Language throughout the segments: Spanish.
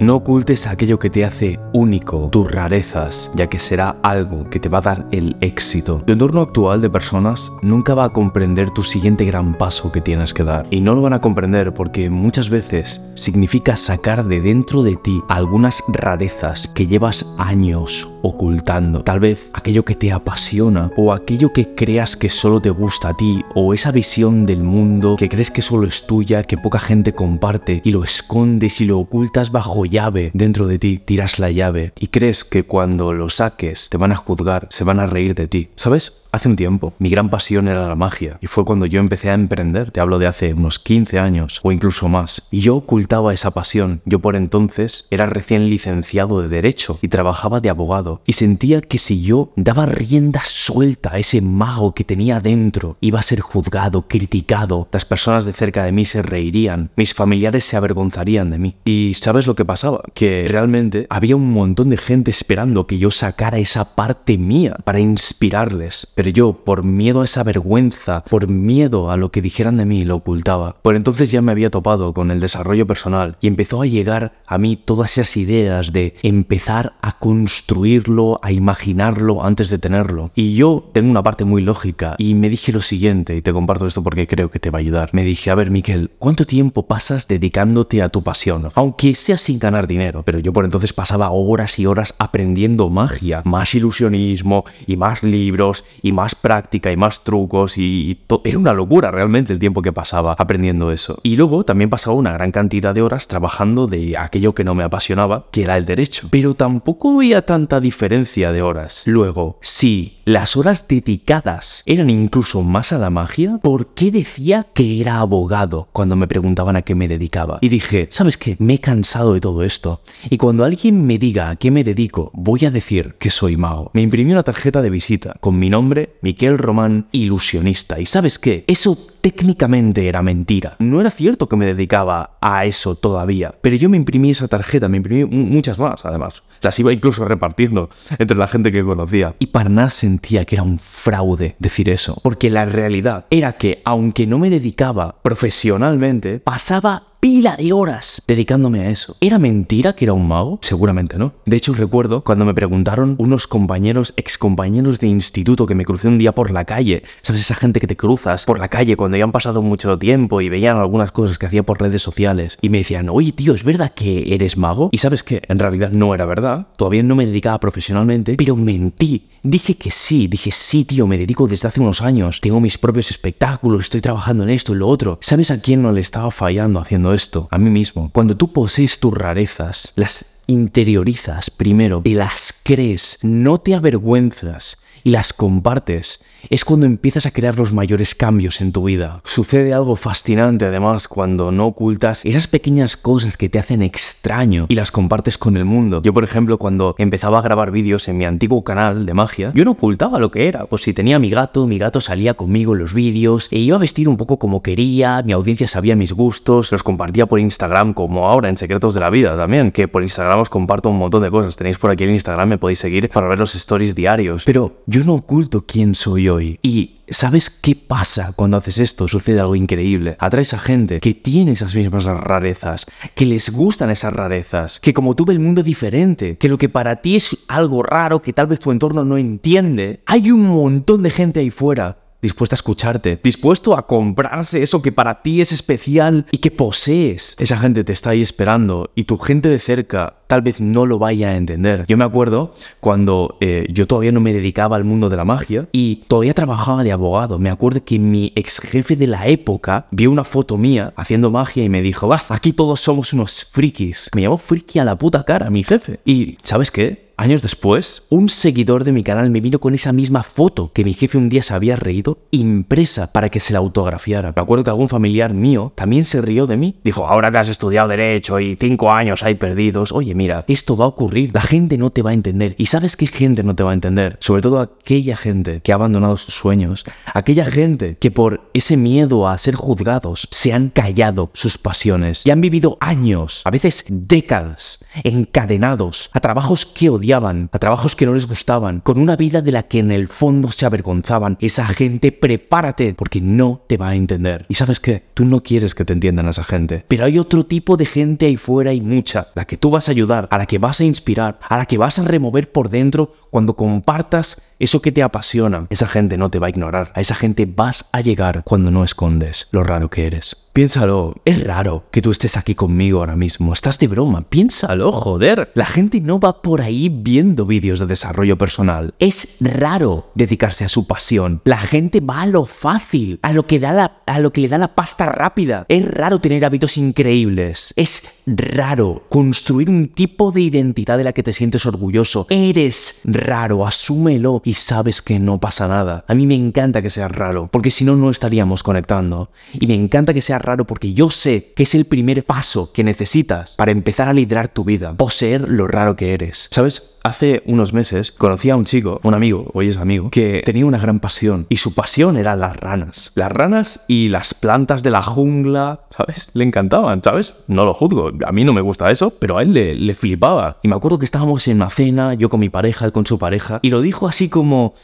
No ocultes aquello que te hace único, tus rarezas, ya que será algo que te va a dar el éxito. Tu entorno actual de personas nunca va a comprender tu siguiente gran paso que tienes que dar. Y no lo van a comprender porque muchas veces significa sacar de dentro de ti algunas rarezas que llevas años ocultando. Tal vez aquello que te apasiona o aquello que creas que solo te gusta a ti o esa visión del mundo que crees que solo es tuya, que poca gente comparte y lo escondes y lo ocultas bajo llave dentro de ti, tiras la llave y crees que cuando lo saques te van a juzgar, se van a reír de ti. ¿Sabes? Hace un tiempo, mi gran pasión era la magia y fue cuando yo empecé a emprender, te hablo de hace unos 15 años o incluso más, y yo ocultaba esa pasión. Yo por entonces era recién licenciado de Derecho y trabajaba de abogado y sentía que si yo daba rienda suelta a ese mago que tenía dentro, iba a ser juzgado, criticado, las personas de cerca de mí se reirían, mis familiares se avergonzarían de mí. ¿Y sabes lo que pasaba? Que realmente había un montón de gente esperando que yo sacara esa parte mía para inspirarles. Yo, por miedo a esa vergüenza, por miedo a lo que dijeran de mí, lo ocultaba. Por entonces ya me había topado con el desarrollo personal y empezó a llegar a mí todas esas ideas de empezar a construirlo, a imaginarlo antes de tenerlo. Y yo tengo una parte muy lógica y me dije lo siguiente, y te comparto esto porque creo que te va a ayudar. Me dije, a ver, Miquel, ¿cuánto tiempo pasas dedicándote a tu pasión? Aunque sea sin ganar dinero, pero yo por entonces pasaba horas y horas aprendiendo magia, más ilusionismo y más libros y más práctica y más trucos y, y era una locura realmente el tiempo que pasaba aprendiendo eso. Y luego también pasaba una gran cantidad de horas trabajando de aquello que no me apasionaba, que era el derecho. Pero tampoco había tanta diferencia de horas. Luego, si las horas dedicadas eran incluso más a la magia, ¿por qué decía que era abogado cuando me preguntaban a qué me dedicaba? Y dije, ¿sabes qué? Me he cansado de todo esto. Y cuando alguien me diga a qué me dedico, voy a decir que soy mago. Me imprimí una tarjeta de visita con mi nombre, Miquel Román, ilusionista. ¿Y sabes qué? Eso técnicamente era mentira. No era cierto que me dedicaba a eso todavía, pero yo me imprimí esa tarjeta, me imprimí mu- muchas más además. Las iba incluso repartiendo entre la gente que conocía. Y para nada sentía que era un fraude decir eso, porque la realidad era que aunque no me dedicaba profesionalmente, pasaba pila de horas dedicándome a eso. ¿Era mentira que era un mago? Seguramente no. De hecho, recuerdo cuando me preguntaron unos compañeros, excompañeros de instituto que me crucé un día por la calle. ¿Sabes esa gente que te cruzas por la calle cuando ya han pasado mucho tiempo y veían algunas cosas que hacía por redes sociales? Y me decían, oye tío, ¿es verdad que eres mago? Y sabes que en realidad no era verdad. Todavía no me dedicaba profesionalmente, pero mentí. Dije que sí, dije sí, tío, me dedico desde hace unos años. Tengo mis propios espectáculos, estoy trabajando en esto y lo otro. ¿Sabes a quién no le estaba fallando haciendo esto? A mí mismo. Cuando tú posees tus rarezas, las interiorizas primero, te las crees, no te avergüenzas y las compartes, es cuando empiezas a crear los mayores cambios en tu vida. Sucede algo fascinante además cuando no ocultas esas pequeñas cosas que te hacen extraño y las compartes con el mundo. Yo, por ejemplo, cuando empezaba a grabar vídeos en mi antiguo canal de magia, yo no ocultaba lo que era. Pues si tenía mi gato, mi gato salía conmigo en los vídeos e iba a vestir un poco como quería, mi audiencia sabía mis gustos, los compartía por Instagram como ahora en Secretos de la Vida también, que por Instagram comparto un montón de cosas. Tenéis por aquí en Instagram, me podéis seguir para ver los stories diarios. Pero yo no oculto quién soy hoy. Y ¿sabes qué pasa cuando haces esto? Sucede algo increíble. Atraes a gente que tiene esas mismas rarezas, que les gustan esas rarezas, que como tú ve el mundo diferente, que lo que para ti es algo raro, que tal vez tu entorno no entiende, hay un montón de gente ahí fuera dispuesta a escucharte, dispuesto a comprarse eso que para ti es especial y que posees. Esa gente te está ahí esperando y tu gente de cerca tal vez no lo vaya a entender. Yo me acuerdo cuando eh, yo todavía no me dedicaba al mundo de la magia y todavía trabajaba de abogado. Me acuerdo que mi ex jefe de la época vio una foto mía haciendo magia y me dijo, va, aquí todos somos unos frikis. Me llamó friki a la puta cara, mi jefe. Y ¿sabes qué? Años después, un seguidor de mi canal me vino con esa misma foto que mi jefe un día se había reído, impresa para que se la autografiara. Me acuerdo que algún familiar mío también se rió de mí. Dijo, ahora que has estudiado Derecho y cinco años hay perdidos, oye, mira, esto va a ocurrir. La gente no te va a entender. ¿Y sabes qué gente no te va a entender? Sobre todo aquella gente que ha abandonado sus sueños. Aquella gente que por ese miedo a ser juzgados se han callado sus pasiones y han vivido años, a veces décadas, encadenados a trabajos que a trabajos que no les gustaban, con una vida de la que en el fondo se avergonzaban. Esa gente, prepárate, porque no te va a entender. ¿Y sabes qué? Tú no quieres que te entiendan a esa gente. Pero hay otro tipo de gente ahí fuera y mucha, la que tú vas a ayudar, a la que vas a inspirar, a la que vas a remover por dentro cuando compartas eso que te apasiona. Esa gente no te va a ignorar. A esa gente vas a llegar cuando no escondes lo raro que eres. Piénsalo, es raro que tú estés aquí conmigo ahora mismo. Estás de broma. Piénsalo, joder. La gente no va por ahí viendo vídeos de desarrollo personal. Es raro dedicarse a su pasión. La gente va a lo fácil, a lo que da a lo que le da la pasta rápida. Es raro tener hábitos increíbles. Es raro construir un tipo de identidad de la que te sientes orgulloso. Eres raro, asúmelo y sabes que no pasa nada. A mí me encanta que sea raro, porque si no, no estaríamos conectando. Y me encanta que sea raro porque yo sé que es el primer paso que necesitas para empezar a liderar tu vida, poseer lo raro que eres. ¿Sabes? Hace unos meses conocí a un chico, un amigo, hoy es amigo, que tenía una gran pasión y su pasión era las ranas. Las ranas y las plantas de la jungla, ¿sabes? Le encantaban, ¿sabes? No lo juzgo, a mí no me gusta eso, pero a él le, le flipaba. Y me acuerdo que estábamos en una cena, yo con mi pareja, él con su pareja, y lo dijo así como...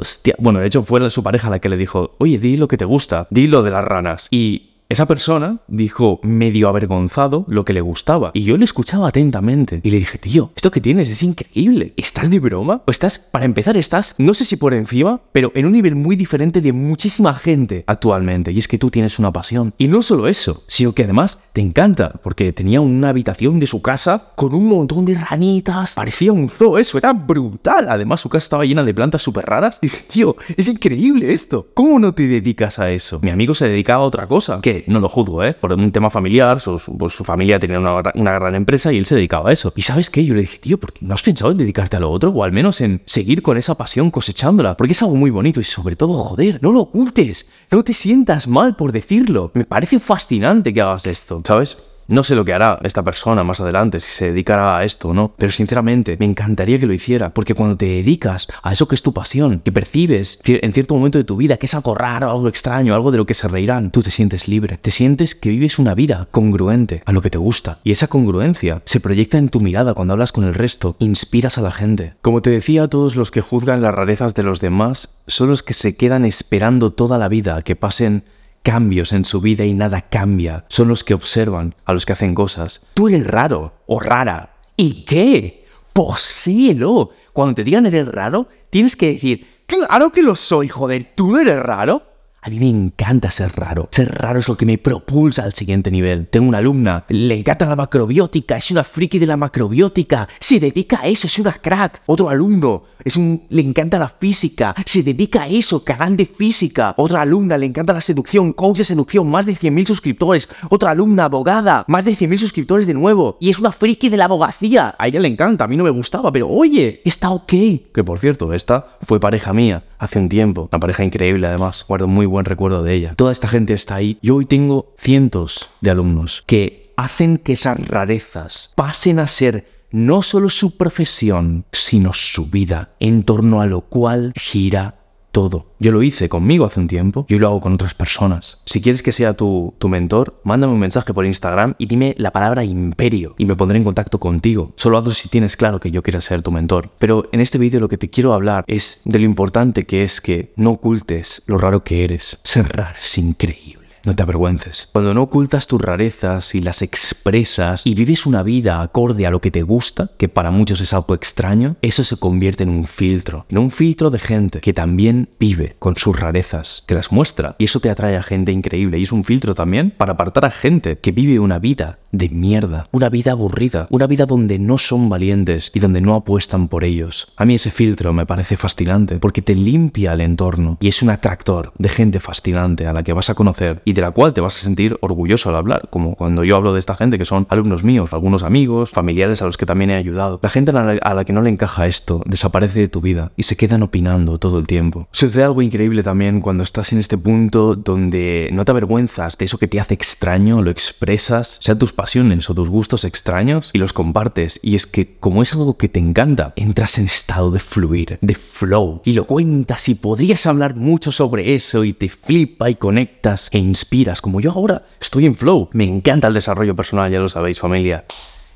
Hostia. Bueno, de hecho fue su pareja la que le dijo, oye, di lo que te gusta, di lo de las ranas. Y esa persona dijo medio avergonzado lo que le gustaba y yo le escuchaba atentamente y le dije, tío, esto que tienes es increíble. ¿Estás de broma? O estás, para empezar, estás, no sé si por encima, pero en un nivel muy diferente de muchísima gente actualmente. Y es que tú tienes una pasión. Y no solo eso, sino que además te encanta, porque tenía una habitación de su casa con un montón de ranitas. Parecía un zoo, eso era brutal. Además, su casa estaba llena de plantas súper raras. Y dije, tío, es increíble esto. ¿Cómo no te dedicas a eso? Mi amigo se dedicaba a otra cosa, que no lo juzgo, ¿eh? Por un tema familiar, su, pues, familia tenía una, una, gran empresa y él se dedicaba a eso. ¿Y sabes qué? Yo le dije, tío, ¿por qué no has pensado en dedicarte a lo otro? O al menos en seguir con esa pasión cosechándola, porque es algo muy bonito y sobre todo, joder, no lo ocultes, no te sientas mal por decirlo. Me parece fascinante que hagas esto, ¿sabes? No sé lo que hará esta persona más adelante, si se dedicará a esto o no, pero sinceramente me encantaría que lo hiciera, porque cuando te dedicas a eso que es tu pasión, que percibes en cierto momento de tu vida que es algo raro, algo extraño, algo de lo que se reirán, tú te sientes libre, te sientes que vives una vida congruente a lo que te gusta, y esa congruencia se proyecta en tu mirada cuando hablas con el resto, inspiras a la gente. Como te decía, todos los que juzgan las rarezas de los demás son los que se quedan esperando toda la vida que pasen cambios en su vida y nada cambia. Son los que observan a los que hacen cosas. Tú eres raro o rara. ¿Y qué? Poséelo. Cuando te digan eres raro, tienes que decir, claro que lo soy, joder, ¿tú eres raro? A mí me encanta ser raro. Ser raro es lo que me propulsa al siguiente nivel. Tengo una alumna, le encanta la macrobiótica, es una friki de la macrobiótica, se dedica a eso, es una crack. Otro alumno, es un, le encanta la física, se dedica a eso, canal de física. Otra alumna, le encanta la seducción, coach de seducción, más de 100.000 suscriptores. Otra alumna, abogada, más de 100.000 suscriptores de nuevo. Y es una friki de la abogacía. A ella le encanta, a mí no me gustaba, pero oye, está ok. Que por cierto, esta fue pareja mía hace un tiempo. Una pareja increíble además. Guardo muy buen recuerdo de ella. Toda esta gente está ahí. Yo hoy tengo cientos de alumnos que hacen que esas rarezas pasen a ser no solo su profesión, sino su vida, en torno a lo cual gira todo. Yo lo hice conmigo hace un tiempo y lo hago con otras personas. Si quieres que sea tu, tu, mentor, mándame un mensaje por Instagram y dime la palabra imperio y me pondré en contacto contigo. Solo hazlo si tienes claro que yo quiero ser tu mentor. Pero en este vídeo lo que te quiero hablar es de lo importante que es que no ocultes lo raro que eres. Ser raro es increíble. No te avergüences. Cuando no ocultas tus rarezas y las expresas y vives una vida acorde a lo que te gusta, que para muchos es algo extraño, eso se convierte en un filtro. En un filtro de gente que también vive con sus rarezas, que las muestra. Y eso te atrae a gente increíble. Y es un filtro también para apartar a gente que vive una vida de mierda, una vida aburrida, una vida donde no son valientes y donde no apuestan por ellos. A mí ese filtro me parece fascinante porque te limpia el entorno y es un atractor de gente fascinante a la que vas a conocer y de la cual te vas a sentir orgulloso al hablar, como cuando yo hablo de esta gente que son alumnos míos, algunos amigos, familiares a los que también he ayudado. La gente a la, que no le encaja esto desaparece de tu vida y se quedan opinando todo el tiempo. Sucede algo increíble también cuando estás en este punto donde no te avergüenzas de eso que te hace extraño, lo expresas, sean tus pasiones o tus gustos extraños y los compartes. Y es que como es algo que te encanta, entras en estado de fluir, de flow y lo cuentas y podrías hablar mucho sobre eso y te flipa y conectas e inspiras como yo ahora estoy en flow. Me encanta el desarrollo personal, ya lo sabéis familia.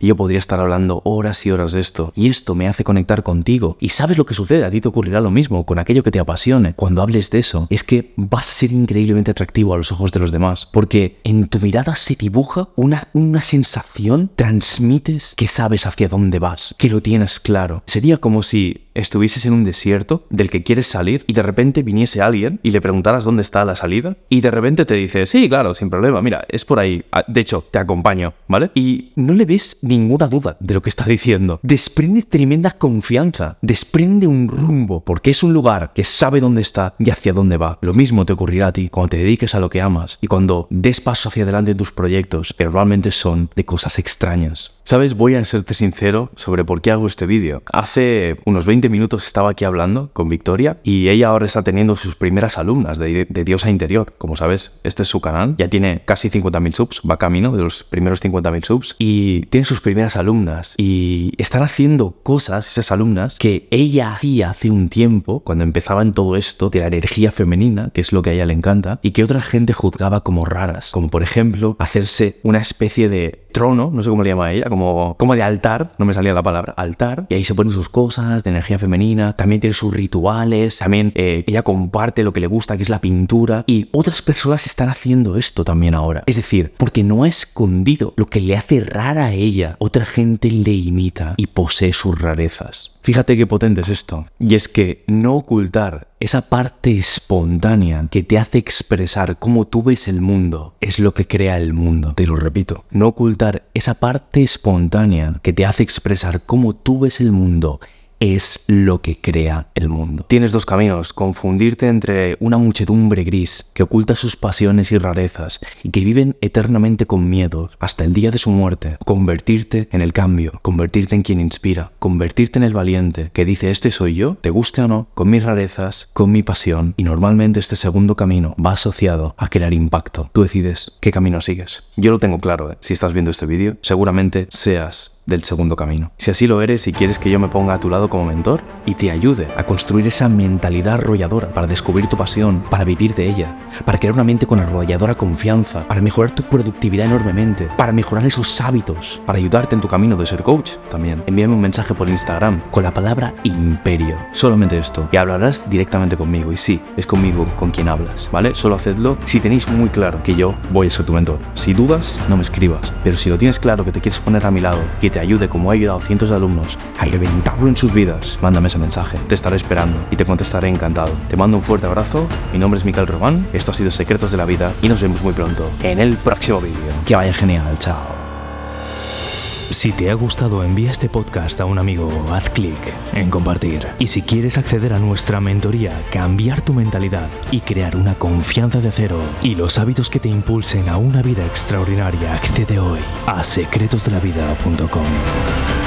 Y yo podría estar hablando horas y horas de esto. Y esto me hace conectar contigo. Y sabes lo que sucede, a ti te ocurrirá lo mismo con aquello que te apasione. Cuando hables de eso, es que vas a ser increíblemente atractivo a los ojos de los demás. Porque en tu mirada se dibuja una, una sensación, transmites que sabes hacia dónde vas, que lo tienes claro. Sería como si estuvieses en un desierto del que quieres salir y de repente viniese alguien y le preguntaras dónde está la salida y de repente te dice, sí, claro, sin problema, mira, es por ahí. Ah, de hecho, te acompaño, ¿vale? Y no le ves ninguna duda de lo que está diciendo. Desprende tremenda confianza, desprende un rumbo, porque es un lugar que sabe dónde está y hacia dónde va. Lo mismo te ocurrirá a ti cuando te dediques a lo que amas y cuando des paso hacia adelante en tus proyectos, que normalmente son de cosas extrañas. ¿Sabes? Voy a serte sincero sobre por qué hago este vídeo. Hace unos 20 minutos estaba aquí hablando con Victoria y ella ahora está teniendo sus primeras alumnas de, Diosa Interior. Como sabes, este es su canal, ya tiene casi 50.000 subs, va camino de los primeros 50.000 subs y tiene sus primeras alumnas y están haciendo cosas, esas alumnas, que ella hacía hace un tiempo, cuando empezaba en todo esto de la energía femenina, que es lo que a ella le encanta, y que otra gente juzgaba como raras, como por ejemplo hacerse una especie de trono, no sé cómo le llama ella, como, como de altar, no me salía la palabra, altar, y ahí se ponen sus cosas de energía femenina, también tiene sus rituales, también eh, ella comparte lo que le gusta, que es la pintura, y otras personas están haciendo esto también ahora. Es decir, porque no ha escondido lo que le hace rara a ella, otra gente le imita y posee sus rarezas. Fíjate qué potente es esto, y es que no ocultar esa parte espontánea que te hace expresar cómo tú ves el mundo es lo que crea el mundo. Te lo repito, no ocultar esa parte espontánea que te hace expresar cómo tú ves el mundo es lo que crea el mundo. Tienes dos caminos, confundirte entre una muchedumbre gris que oculta sus pasiones y rarezas y que viven eternamente con miedo hasta el día de su muerte, convertirte en el cambio, convertirte en quien inspira, convertirte en el valiente que dice este soy yo, te guste o no, con mis rarezas, con mi pasión y normalmente este segundo camino va asociado a crear impacto. Tú decides qué camino sigues. Yo lo tengo claro, ¿eh? si estás viendo este vídeo, seguramente seas del segundo camino. Si así lo eres y quieres que yo me ponga a tu lado como mentor y te ayude a construir esa mentalidad arrolladora para descubrir tu pasión, para vivir de ella, para crear una mente con arrolladora confianza, para mejorar tu productividad enormemente, para mejorar esos hábitos, para ayudarte en tu camino de ser coach también, envíame un mensaje por Instagram con la palabra imperio. Solamente esto. Y hablarás directamente conmigo. Y sí, es conmigo con quien hablas, ¿vale? Solo hacedlo si tenéis muy claro que yo voy a ser tu mentor. Si dudas, no me escribas. Pero si lo tienes claro que te quieres poner a mi lado, que te ayude como he ayudado a cientos de alumnos a reventarlo en sus vidas, mándame ese mensaje. Te estaré esperando y te contestaré encantado. Te mando un fuerte abrazo. Mi nombre es Miquel Román. Esto ha sido Secretos de la Vida y nos vemos muy pronto en el próximo vídeo. Que vaya genial. Chao. Si te ha gustado, envía este podcast a un amigo haz clic en compartir. Y si quieres acceder a nuestra mentoría, cambiar tu mentalidad y crear una confianza de cero y los hábitos que te impulsen a una vida extraordinaria, accede hoy a secretosdelavida.com.